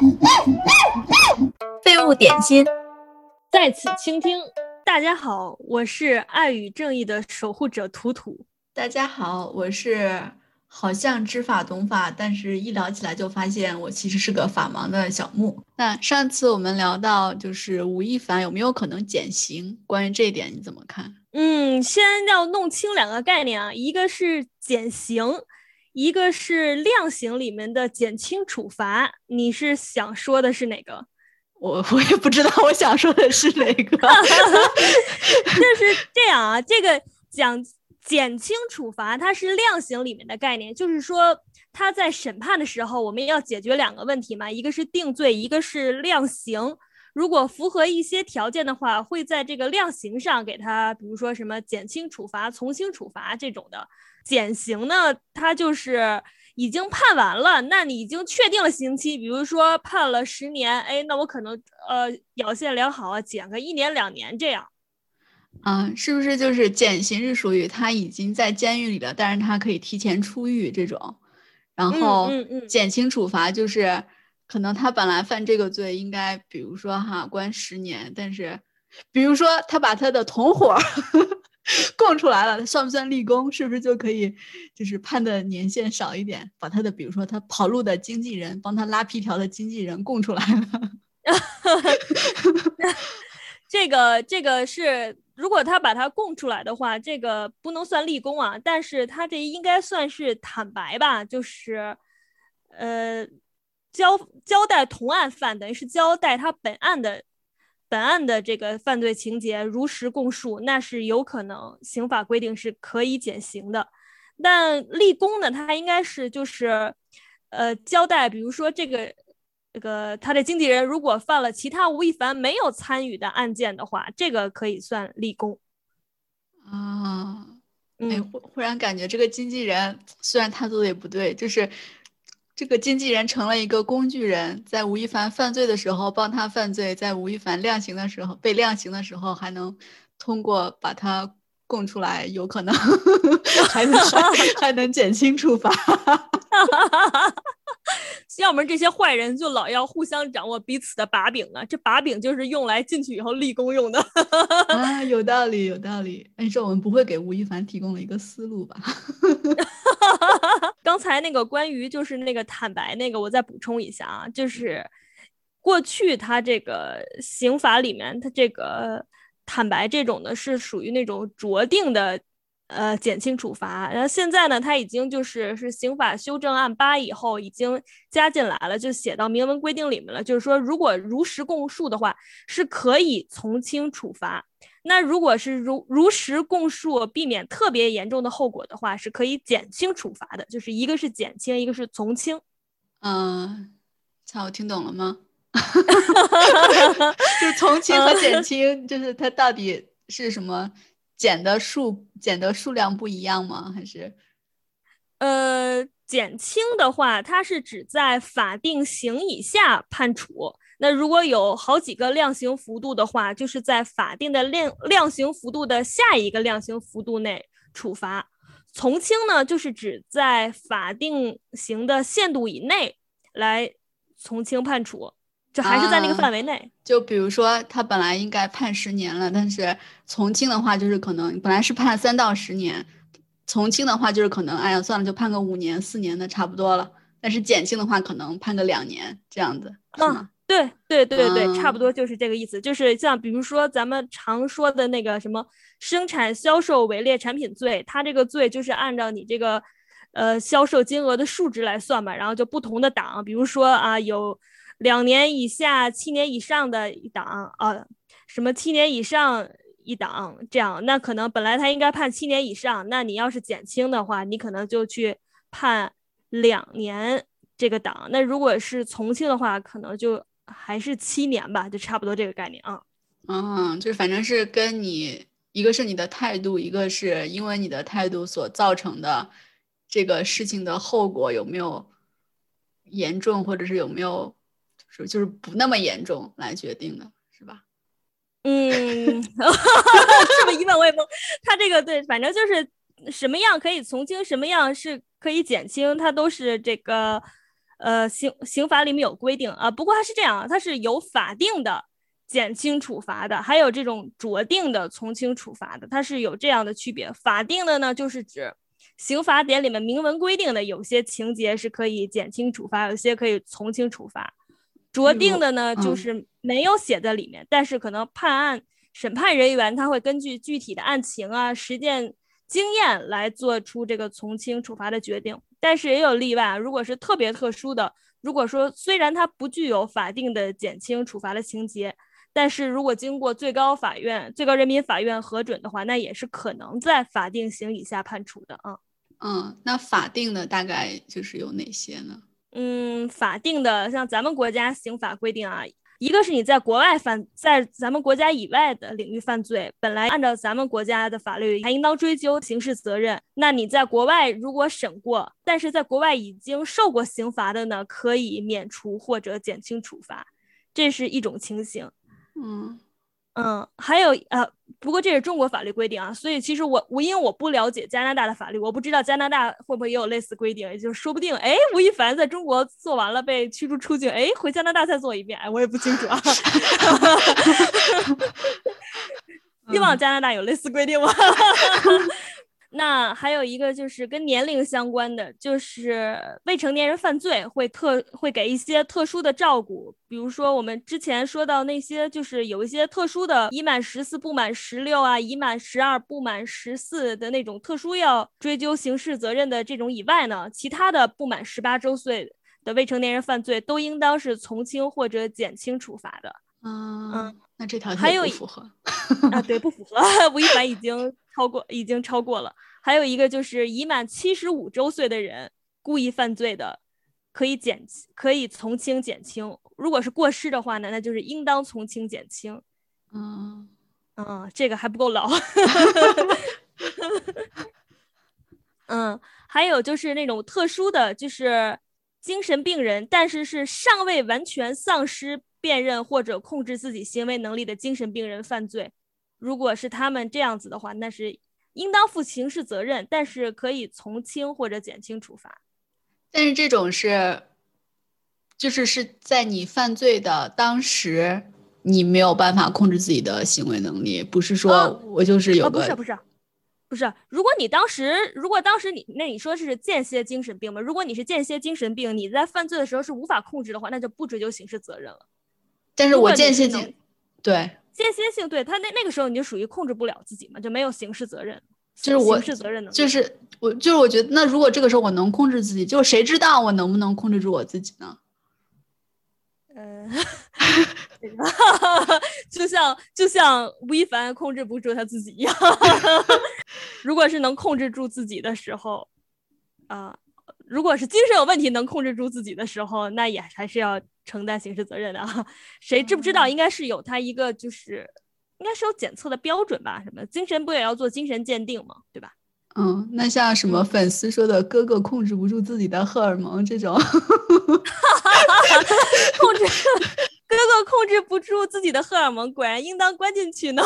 废物点心，在此倾听。大家好，我是爱与正义的守护者图图。大家好，我是好像知法懂法，但是一聊起来就发现我其实是个法盲的小木。那上次我们聊到就是吴亦凡有没有可能减刑，关于这一点你怎么看？嗯，先要弄清两个概念啊，一个是减刑。一个是量刑里面的减轻处罚，你是想说的是哪个？我我也不知道我想说的是哪个。就是这样啊，这个讲减轻处罚，它是量刑里面的概念，就是说他在审判的时候，我们要解决两个问题嘛，一个是定罪，一个是量刑。如果符合一些条件的话，会在这个量刑上给他，比如说什么减轻处罚、从轻处罚这种的。减刑呢，他就是已经判完了，那你已经确定了刑期，比如说判了十年，哎，那我可能呃表现良好啊，减个一年两年这样。啊，是不是就是减刑是属于他已经在监狱里了，但是他可以提前出狱这种？然后减轻处罚就是可能他本来犯这个罪应该，比如说哈关十年，但是比如说他把他的同伙。供出来了，他算不算立功？是不是就可以，就是判的年限少一点，把他的，比如说他跑路的经纪人，帮他拉皮条的经纪人供出来了。这个这个是，如果他把他供出来的话，这个不能算立功啊，但是他这应该算是坦白吧，就是，呃，交交代同案犯，等于是交代他本案的。本案的这个犯罪情节如实供述，那是有可能刑法规定是可以减刑的。但立功呢，他应该是就是，呃，交代，比如说这个这个他的经纪人如果犯了其他吴亦凡没有参与的案件的话，这个可以算立功。啊，哎，忽忽然感觉这个经纪人虽然他做的也不对，就是。这个经纪人成了一个工具人，在吴亦凡犯罪的时候帮他犯罪，在吴亦凡量刑的时候被量刑的时候，还能通过把他供出来，有可能 还能 还能减轻处罚。要么这些坏人就老要互相掌握彼此的把柄啊，这把柄就是用来进去以后立功用的啊，有道理，有道理。哎，这我们不会给吴亦凡提供了一个思路吧？刚才那个关于就是那个坦白那个，我再补充一下啊，就是过去他这个刑法里面，他这个坦白这种的是属于那种酌定的。呃，减轻处罚，然后现在呢，他已经就是是刑法修正案八以后已经加进来了，就写到明文规定里面了。就是说，如果如实供述的话，是可以从轻处罚；那如果是如如实供述，避免特别严重的后果的话，是可以减轻处罚的。就是一个是减轻，一个是从轻。嗯，操我听懂了吗？就是从轻和减轻，就是它到底是什么？减的数减的数量不一样吗？还是，呃，减轻的话，它是指在法定刑以下判处。那如果有好几个量刑幅度的话，就是在法定的量量刑幅度的下一个量刑幅度内处罚。从轻呢，就是指在法定刑的限度以内来从轻判处。就还是在那个范围内。就比如说，他本来应该判十年了，但是从轻的话，就是可能本来是判三到十年，从轻的话就是可能，哎呀，算了，就判个五年、四年的差不多了。但是减轻的话，可能判个两年这样子，嗯，对对对对对，差不多就是这个意思。就是像比如说咱们常说的那个什么生产销售伪劣产品罪，它这个罪就是按照你这个呃销售金额的数值来算嘛，然后就不同的档，比如说啊有。两年以下、七年以上的一档啊，什么七年以上一档这样，那可能本来他应该判七年以上，那你要是减轻的话，你可能就去判两年这个档。那如果是从轻的话，可能就还是七年吧，就差不多这个概念啊。嗯，就是反正是跟你一个是你的态度，一个是因为你的态度所造成的这个事情的后果有没有严重，或者是有没有。是就是不那么严重来决定的，是吧？嗯，这么一问我也懵。他这个对，反正就是什么样可以从轻，什么样是可以减轻，它都是这个呃，刑刑法里面有规定啊，不过它是这样啊，它是有法定的减轻处罚的，还有这种酌定的从轻处罚的，它是有这样的区别。法定的呢，就是指刑法典里面明文规定的有些情节是可以减轻处罚，有些可以从轻处罚。酌定的呢，就是没有写在里面，但是可能判案审判人员他会根据具体的案情啊、实践经验来做出这个从轻处罚的决定。但是也有例外，如果是特别特殊的，如果说虽然它不具有法定的减轻处罚的情节，但是如果经过最高法院、最高人民法院核准的话，那也是可能在法定刑以下判处的啊。嗯，那法定的大概就是有哪些呢？嗯，法定的像咱们国家刑法规定啊。一个是你在国外犯，在咱们国家以外的领域犯罪，本来按照咱们国家的法律还应当追究刑事责任。那你在国外如果审过，但是在国外已经受过刑罚的呢，可以免除或者减轻处罚，这是一种情形。嗯。嗯，还有呃，不过这是中国法律规定啊，所以其实我我因为我不了解加拿大的法律，我不知道加拿大会不会也有类似规定，也就是说不定，哎，吴亦凡在中国做完了被驱逐出境，哎，回加拿大再做一遍，哎，我也不清楚啊。希望加拿大有类似规定吗？那还有一个就是跟年龄相关的，就是未成年人犯罪会特会给一些特殊的照顾，比如说我们之前说到那些，就是有一些特殊的，已满十四不满十六啊，已满十二不满十四的那种特殊要追究刑事责任的这种以外呢，其他的不满十八周岁的未成年人犯罪都应当是从轻或者减轻处罚的。嗯，那这条还有不符合啊？对，不符合。吴亦凡已经。超过已经超过了，还有一个就是已满七十五周岁的人故意犯罪的，可以减可以从轻减轻。如果是过失的话呢，那就是应当从轻减轻。嗯嗯，这个还不够老。嗯，还有就是那种特殊的就是精神病人，但是是尚未完全丧失辨认或者控制自己行为能力的精神病人犯罪。如果是他们这样子的话，那是应当负刑事责任，但是可以从轻或者减轻处罚。但是这种是，就是是在你犯罪的当时，你没有办法控制自己的行为能力，不是说我就是有个不是不是不是。如果你当时如果当时你那你说是间歇精神病吗？如果你是间歇精神病，你在犯罪的时候是无法控制的话，那就不追究刑事责任了。但是我间歇精对。间歇性对他那那个时候你就属于控制不了自己嘛，就没有刑事责任，就是我刑事责任的，就是我就是我觉得那如果这个时候我能控制自己，就谁知道我能不能控制住我自己呢？嗯，就像就像吴亦凡控制不住他自己一样，如果是能控制住自己的时候，啊。如果是精神有问题能控制住自己的时候，那也还是要承担刑事责任的啊。谁知不知道？应该是有他一个，就是应该是有检测的标准吧？什么精神不也要做精神鉴定吗？对吧？嗯，那像什么粉丝说的“哥哥控制不住自己的荷尔蒙”这种，控制。哥哥控制不住自己的荷尔蒙，果然应当关进去呢。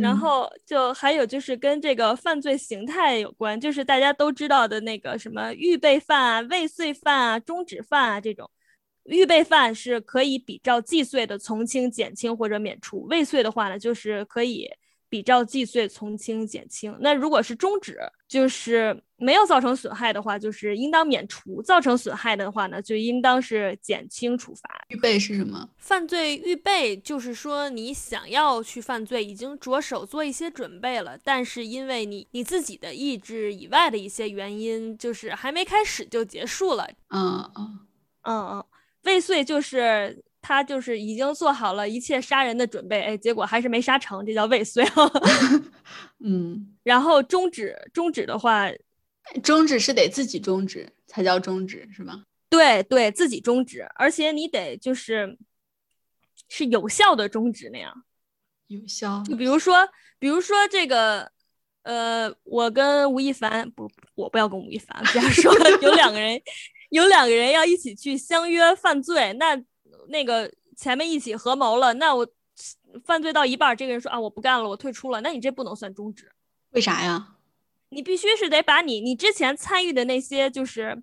然后就还有就是跟这个犯罪形态有关，就是大家都知道的那个什么预备犯啊、未遂犯啊、中止犯啊这种。预备犯是可以比照既遂的从轻、减轻或者免除；未遂的话呢，就是可以。比照既遂从轻减轻，那如果是终止，就是没有造成损害的话，就是应当免除；造成损害的话呢，就应当是减轻处罚。预备是什么？犯罪预备就是说你想要去犯罪，已经着手做一些准备了，但是因为你你自己的意志以外的一些原因，就是还没开始就结束了。嗯嗯嗯嗯，未遂就是。他就是已经做好了一切杀人的准备，哎，结果还是没杀成，这叫未遂。嗯，然后终止，终止的话，终止是得自己终止才叫终止，是吧？对对，自己终止，而且你得就是是有效的终止那样。有效？就比如说，比如说这个，呃，我跟吴亦凡不，我不要跟吴亦凡这样说，有两个人，有两个人要一起去相约犯罪，那。那个前面一起合谋了，那我犯罪到一半，这个人说啊我不干了，我退出了，那你这不能算终止，为啥呀？你必须是得把你你之前参与的那些就是，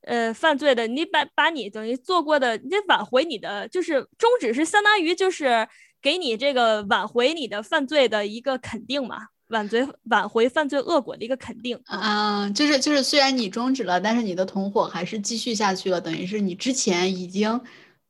呃犯罪的，你把把你等于做过的，你得挽回你的，就是终止是相当于就是给你这个挽回你的犯罪的一个肯定嘛。挽罪挽回犯罪恶果的一个肯定啊，就是就是，虽然你终止了，但是你的同伙还是继续下去了，等于是你之前已经，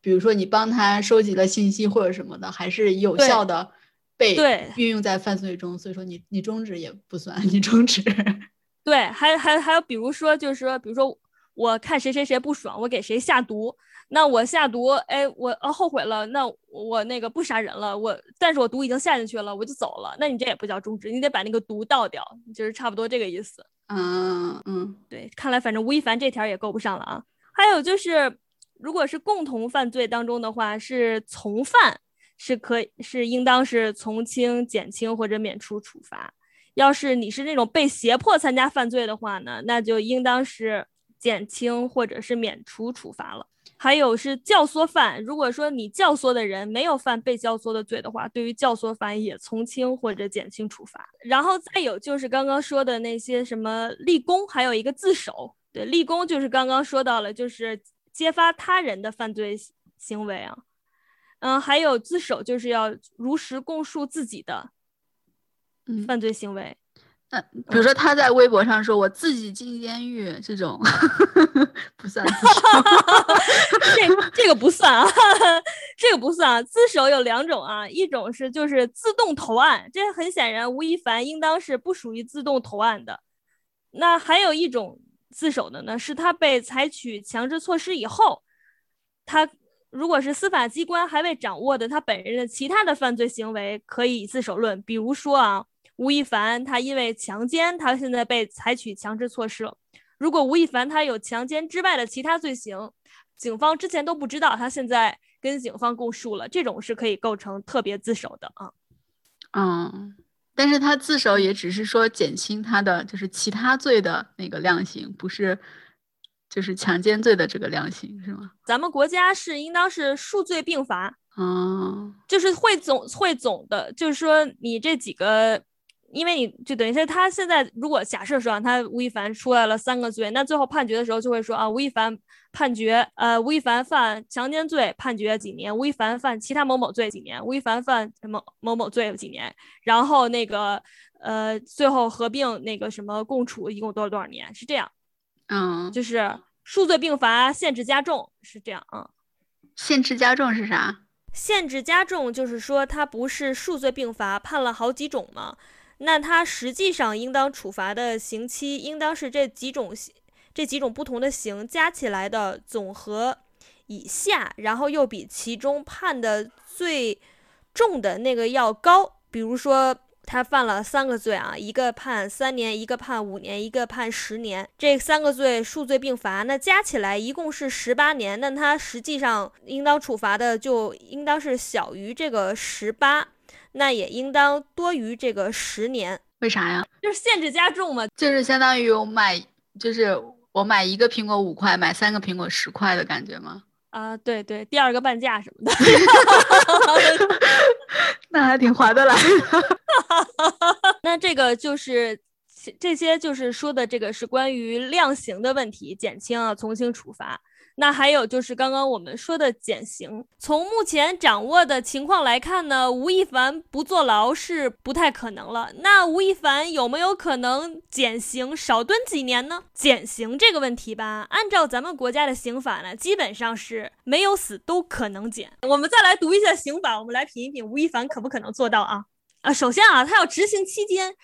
比如说你帮他收集了信息或者什么的，还是有效的被运用在犯罪中，所以说你你终止也不算，你终止。对，还还还有，比如说就是说，比如说我看谁谁谁不爽，我给谁下毒。那我下毒，哎，我呃后悔了，那我那个不杀人了，我但是我毒已经下进去了，我就走了。那你这也不叫终止，你得把那个毒倒掉，就是差不多这个意思。嗯嗯，对，看来反正吴亦凡这条也够不上了啊。还有就是，如果是共同犯罪当中的话，是从犯是可以是应当是从轻、减轻或者免除处罚。要是你是那种被胁迫参加犯罪的话呢，那就应当是减轻或者是免除处罚了。还有是教唆犯，如果说你教唆的人没有犯被教唆的罪的话，对于教唆犯也从轻或者减轻处罚。然后再有就是刚刚说的那些什么立功，还有一个自首。对，立功就是刚刚说到了，就是揭发他人的犯罪行为啊。嗯，还有自首就是要如实供述自己的犯罪行为。比如说他在微博上说我自己进监狱这种 不算，这这个不算啊，这个不算啊。自首有两种啊，一种是就是自动投案，这很显然吴亦凡应当是不属于自动投案的。那还有一种自首的呢，是他被采取强制措施以后，他如果是司法机关还未掌握的他本人的其他的犯罪行为，可以自首论。比如说啊。吴亦凡他因为强奸，他现在被采取强制措施了。如果吴亦凡他有强奸之外的其他罪行，警方之前都不知道，他现在跟警方供述了，这种是可以构成特别自首的啊。嗯，但是他自首也只是说减轻他的就是其他罪的那个量刑，不是就是强奸罪的这个量刑是吗？咱们国家是应当是数罪并罚，嗯，就是汇总汇总的，就是说你这几个。因为你就等于是他现在如果假设说他吴亦凡出来了三个罪，那最后判决的时候就会说啊，吴亦凡判决呃吴亦凡犯强奸罪判决几年，吴亦凡犯其他某某罪几年，吴亦凡犯什么某某罪几年，然后那个呃最后合并那个什么共处一共多少多少年是这样，嗯，就是数罪并罚，限制加重是这样啊。限制加重是啥？限制加重就是说他不是数罪并罚判了好几种吗？那他实际上应当处罚的刑期，应当是这几种这几种不同的刑加起来的总和以下，然后又比其中判的最重的那个要高。比如说，他犯了三个罪啊，一个判三年，一个判五年，一个判十年，这三个罪数罪并罚，那加起来一共是十八年。那他实际上应当处罚的就应当是小于这个十八。那也应当多于这个十年，为啥呀？就是限制加重嘛，就是相当于我买，就是我买一个苹果五块，买三个苹果十块的感觉吗？啊，对对，第二个半价什么的，那还挺划得来。那这个就是这些，就是说的这个是关于量刑的问题，减轻啊，从轻处罚。那还有就是刚刚我们说的减刑，从目前掌握的情况来看呢，吴亦凡不坐牢是不太可能了。那吴亦凡有没有可能减刑少蹲几年呢？减刑这个问题吧，按照咱们国家的刑法呢，基本上是没有死都可能减。我们再来读一下刑法，我们来品一品吴亦凡可不可能做到啊？啊，首先啊，他要执行期间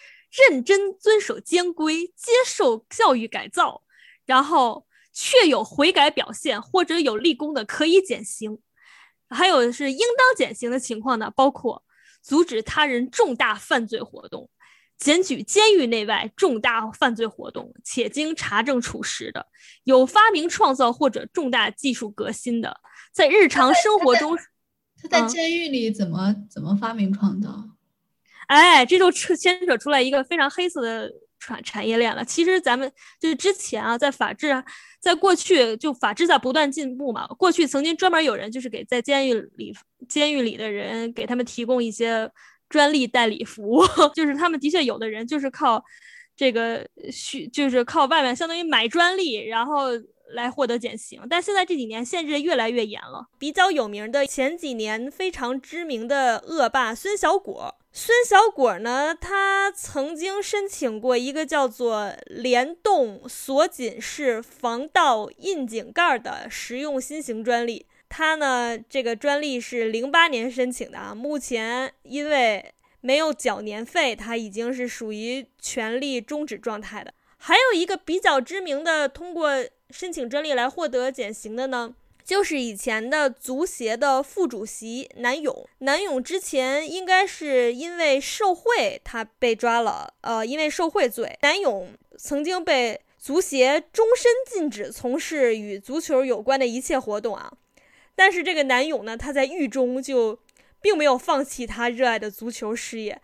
认真遵守监规，接受教育改造，然后。确有悔改表现或者有立功的，可以减刑；还有是应当减刑的情况呢，包括阻止他人重大犯罪活动、检举监狱内外重大犯罪活动且经查证处实的，有发明创造或者重大技术革新的，在日常生活中，他在监狱里怎么怎么发明创造？哎，这就扯牵扯出来一个非常黑色的。产产业链了。其实咱们就是之前啊，在法制，在过去就法制在不断进步嘛。过去曾经专门有人就是给在监狱里监狱里的人给他们提供一些专利代理服务，就是他们的确有的人就是靠这个需就是靠外面相当于买专利，然后来获得减刑，但现在这几年限制越来越严了。比较有名的前几年非常知名的恶霸孙小果，孙小果呢，他曾经申请过一个叫做联动锁紧式防盗窨井盖的实用新型专利。他呢，这个专利是零八年申请的啊，目前因为没有缴年费，他已经是属于权利终止状态的。还有一个比较知名的，通过申请专利来获得减刑的呢，就是以前的足协的副主席南勇。南勇之前应该是因为受贿，他被抓了。呃，因为受贿罪，南勇曾经被足协终身禁止从事与足球有关的一切活动啊。但是这个南勇呢，他在狱中就并没有放弃他热爱的足球事业。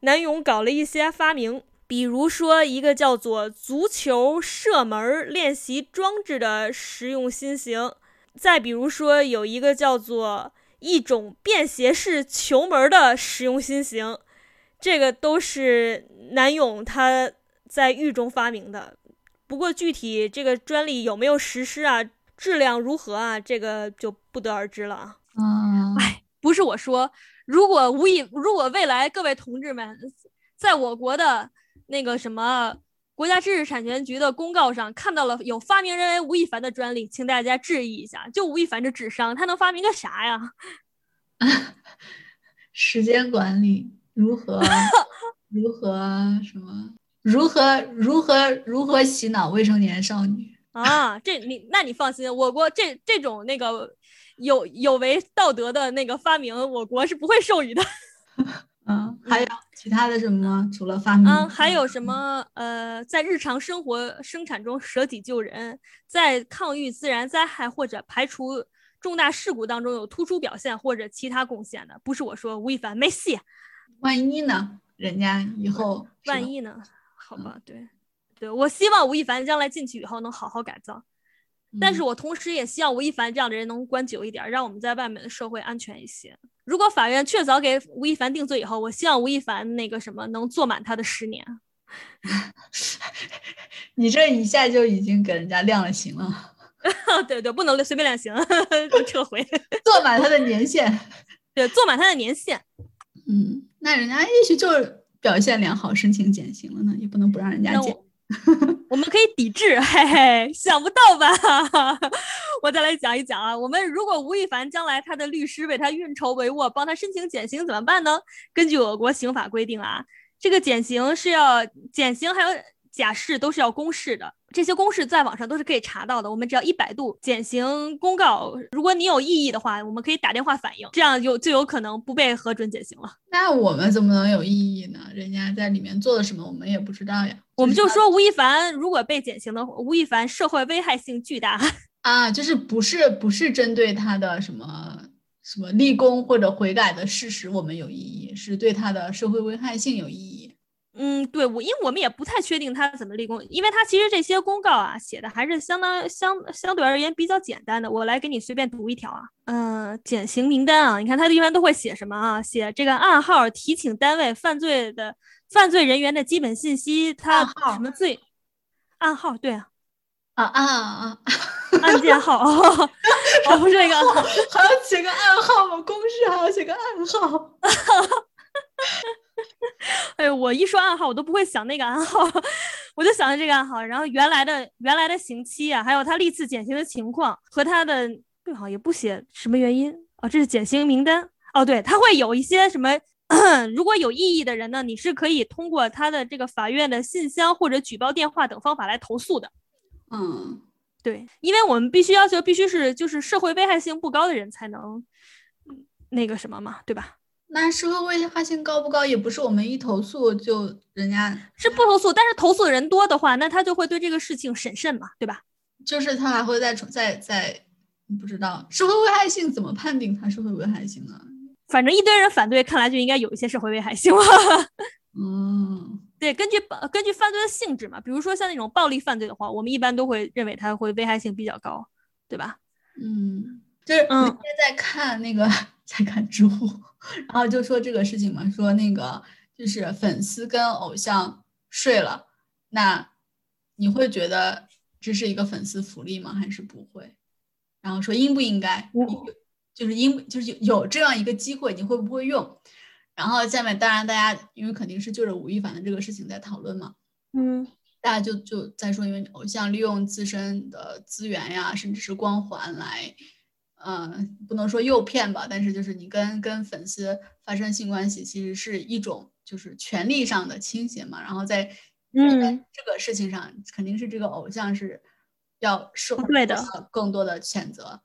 南勇搞了一些发明。比如说，一个叫做足球射门练习装置的实用新型；再比如说，有一个叫做一种便携式球门的实用新型，这个都是南勇他在狱中发明的。不过，具体这个专利有没有实施啊，质量如何啊，这个就不得而知了啊。嗯，哎，不是我说，如果无意，如果未来各位同志们在我国的。那个什么国家知识产权局的公告上看到了有发明人为吴亦凡的专利，请大家质疑一下。就吴亦凡这智商，他能发明个啥呀？时间管理如何？如何什么？如何如何如何洗脑未成年少女啊？这你那你放心，我国这这种那个有有违道德的那个发明，我国是不会授予的。嗯，还有其他的什么吗？除了发明，嗯，还有什么？呃，在日常生活生产中舍己救人，在抗御自然灾害或者排除重大事故当中有突出表现或者其他贡献的，不是我说，吴亦凡没戏。万一呢？人家以后万一呢？好吧，对，对我希望吴亦凡将来进去以后能好好改造，但是我同时也希望吴亦凡这样的人能关久一点，让我们在外面的社会安全一些。如果法院确凿给吴亦凡定罪以后，我希望吴亦凡那个什么能坐满他的十年。你这一下就已经给人家量了刑了。对对，不能随便量刑，撤回。坐满他的年限。对，坐满他的年限。嗯，那人家也许就是表现良好，申请减刑了呢，也不能不让人家减。我们可以抵制，嘿嘿，想不到吧？我再来讲一讲啊，我们如果吴亦凡将来他的律师为他运筹帷幄，帮他申请减刑怎么办呢？根据我国刑法规定啊，这个减刑是要减刑，还有。假释都是要公示的，这些公示在网上都是可以查到的。我们只要一百度减刑公告，如果你有异议的话，我们可以打电话反映，这样就就有可能不被核准减刑了。那我们怎么能有异议呢？人家在里面做了什么，我们也不知道呀。我们就说吴亦凡如果被减刑的，吴亦凡社会危害性巨大 啊，就是不是不是针对他的什么什么立功或者悔改的事实，我们有异议，是对他的社会危害性有异议。嗯，对我，因为我们也不太确定他怎么立功，因为他其实这些公告啊写的还是相当相相对而言比较简单的。我来给你随便读一条啊，嗯，减刑名单啊，你看他一般都会写什么啊？写这个暗号，提请单位犯罪的犯罪人员的基本信息，他什么罪？暗号，对啊，啊啊啊，案件号，哦，不是那个，还要写个暗号吗？公示还要写个暗号。哎，我一说暗号，我都不会想那个暗号，我就想着这个暗号。然后原来的原来的刑期啊，还有他历次减刑的情况和他的对好也不写什么原因啊，这是减刑名单哦。对，他会有一些什么，如果有异议的人呢，你是可以通过他的这个法院的信箱或者举报电话等方法来投诉的。嗯，对，因为我们必须要求必须是就是社会危害性不高的人才能那个什么嘛，对吧？那社会危害性高不高，也不是我们一投诉就人家是不投诉，但是投诉的人多的话，那他就会对这个事情审慎嘛，对吧？就是他还会再再再不知道社会危害性怎么判定他社会危害性啊？反正一堆人反对，看来就应该有一些社会危害性了。嗯，对，根据根据犯罪的性质嘛，比如说像那种暴力犯罪的话，我们一般都会认为他会危害性比较高，对吧？嗯，就是我今天在看那个在看知乎。然后就说这个事情嘛，说那个就是粉丝跟偶像睡了，那你会觉得这是一个粉丝福利吗？还是不会？然后说应不应该，就是应就是有这样一个机会，你会不会用？然后下面当然大家因为肯定是就着吴亦凡的这个事情在讨论嘛，嗯，大家就就在说，因为偶像利用自身的资源呀，甚至是光环来，嗯，不能说诱骗吧，但是就是你跟跟粉丝发生性关系，其实是一种就是权力上的倾斜嘛。然后在嗯这个事情上，肯定是这个偶像是要受对的更多的谴责。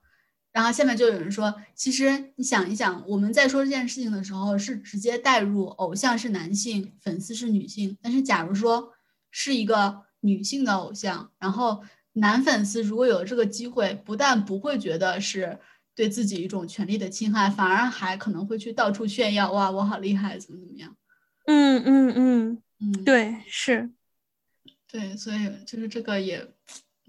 然后下面就有人说，其实你想一想，我们在说这件事情的时候，是直接带入偶像是男性，粉丝是女性。但是假如说是一个女性的偶像，然后男粉丝如果有这个机会，不但不会觉得是对自己一种权利的侵害，反而还可能会去到处炫耀，哇，我好厉害，怎么怎么样？嗯嗯嗯嗯，对，是，对，所以就是这个也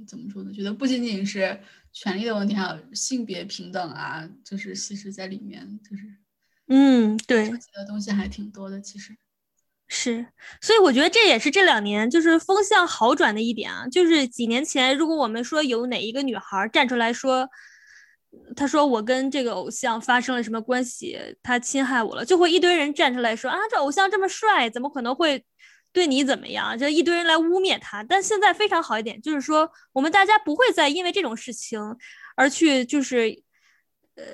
怎么说呢？觉得不仅仅是。权利的问题，还有性别平等啊，就是其实在里面，就是，嗯，对，的东西还挺多的，其实是，所以我觉得这也是这两年就是风向好转的一点啊。就是几年前，如果我们说有哪一个女孩站出来说，她说我跟这个偶像发生了什么关系，他侵害我了，就会一堆人站出来说啊，这偶像这么帅，怎么可能会？对你怎么样？就一堆人来污蔑他，但现在非常好一点，就是说我们大家不会再因为这种事情而去，就是呃，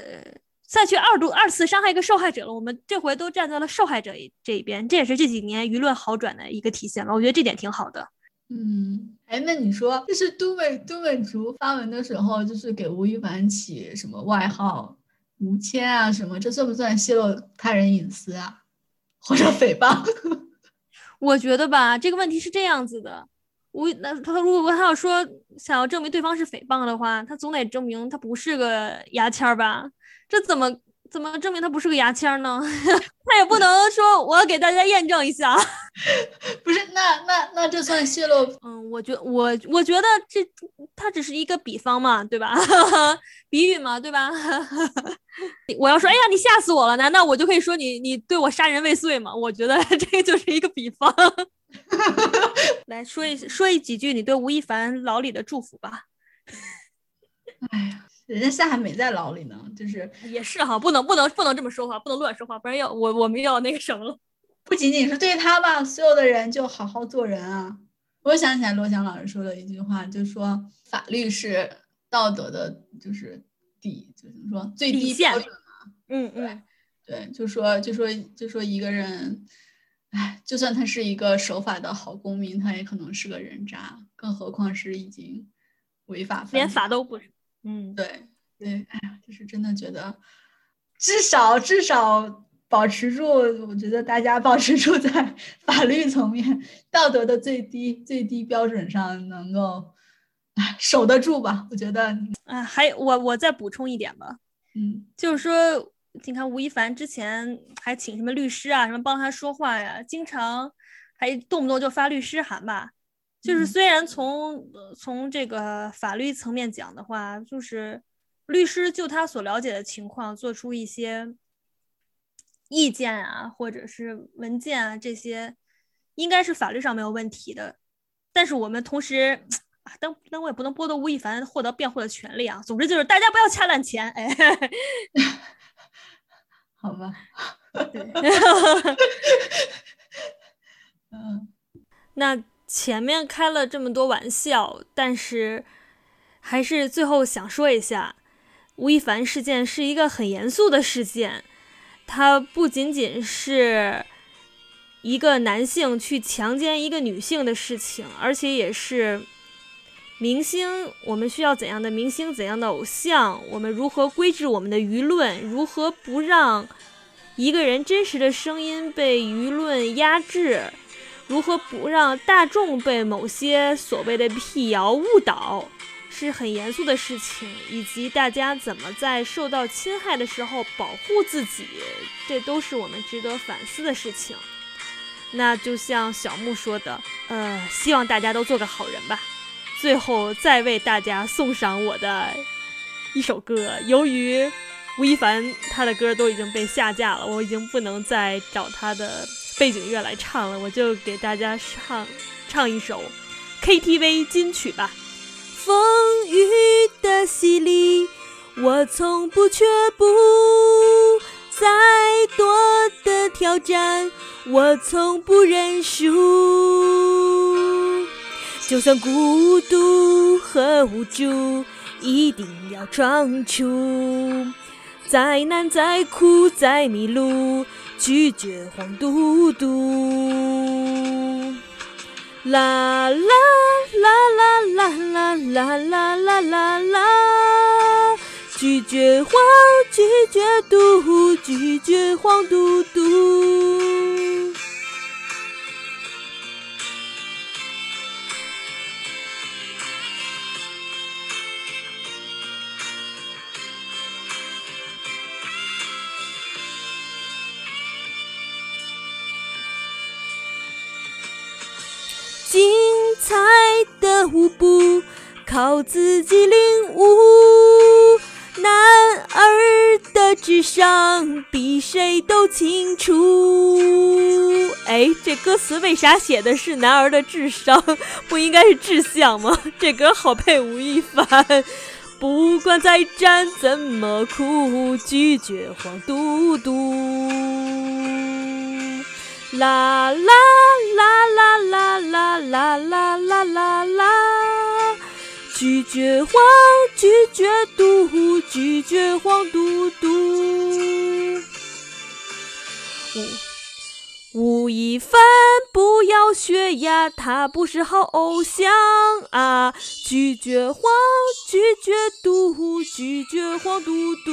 再去二度二次伤害一个受害者了。我们这回都站在了受害者这一边，这也是这几年舆论好转的一个体现吧。我觉得这点挺好的。嗯，哎，那你说，就是都美都美竹发文的时候，就是给吴亦凡起什么外号“吴谦”啊什么，这算不算泄露他人隐私啊，或者诽谤？我觉得吧，这个问题是这样子的，吴那他如果他要说想要证明对方是诽谤的话，他总得证明他不是个牙签儿吧？这怎么怎么证明他不是个牙签儿呢？他也不能说我要给大家验证一下，不是？那那那这算泄露？嗯，我觉我我觉得这他只是一个比方嘛，对吧？比喻嘛，对吧？我要说，哎呀，你吓死我了！难道我就可以说你你对我杀人未遂吗？我觉得这就是一个比方。来说一说一几句你对吴亦凡老李的祝福吧。哎呀，人家现在还没在牢里呢，就是也是哈，不能不能不能这么说话，不能乱说话，不然要我我们要那个什么了。不仅仅是对他吧，所有的人就好好做人啊。我想起来罗翔老师说的一句话，就说法律是道德的，就是底，就怎么说最低标准。嗯嗯，对，就说就说就说一个人，哎，就算他是一个守法的好公民，他也可能是个人渣，更何况是已经违法，连法都不是。嗯，对对，哎呀，就是真的觉得，至少至少保持住，我觉得大家保持住在 法律层面、道德的最低最低标准上，能够哎守得住吧？我觉得，啊，还我我再补充一点吧，嗯，就是说。你看吴亦凡之前还请什么律师啊，什么帮他说话呀，经常还动不动就发律师函吧。就是虽然从从这个法律层面讲的话，就是律师就他所了解的情况做出一些意见啊，或者是文件啊这些，应该是法律上没有问题的。但是我们同时啊，但但我也不能剥夺吴亦凡获得辩护的权利啊。总之就是大家不要掐烂钱，哎。好吧，对，嗯，那前面开了这么多玩笑，但是还是最后想说一下，吴亦凡事件是一个很严肃的事件，它不仅仅是一个男性去强奸一个女性的事情，而且也是。明星，我们需要怎样的明星？怎样的偶像？我们如何规制我们的舆论？如何不让一个人真实的声音被舆论压制？如何不让大众被某些所谓的辟谣误导？是很严肃的事情，以及大家怎么在受到侵害的时候保护自己，这都是我们值得反思的事情。那就像小木说的，呃，希望大家都做个好人吧。最后再为大家送上我的一首歌。由于吴亦凡他的歌都已经被下架了，我已经不能再找他的背景乐来唱了，我就给大家唱唱一首 KTV 金曲吧。风雨的洗礼，我从不却步；再多的挑战，我从不认输。就算孤独和无助，一定要闯出。再难再苦再迷路，拒绝黄嘟嘟。啦啦啦啦啦啦啦啦啦啦啦，拒绝黄，拒绝嘟，拒绝黄嘟嘟。靠自己领悟，男儿的智商比谁都清楚。哎，这歌词为啥写的是男儿的智商？不应该是志向吗？这歌好配吴亦凡。不管再战怎么苦，拒绝黄嘟嘟。啦啦啦啦啦啦啦啦啦啦啦！拒绝黄，拒绝毒，拒绝黄毒毒。吴吴亦凡不要学呀，他不是好偶像啊！拒绝黄，拒绝毒，拒绝黄嘟嘟。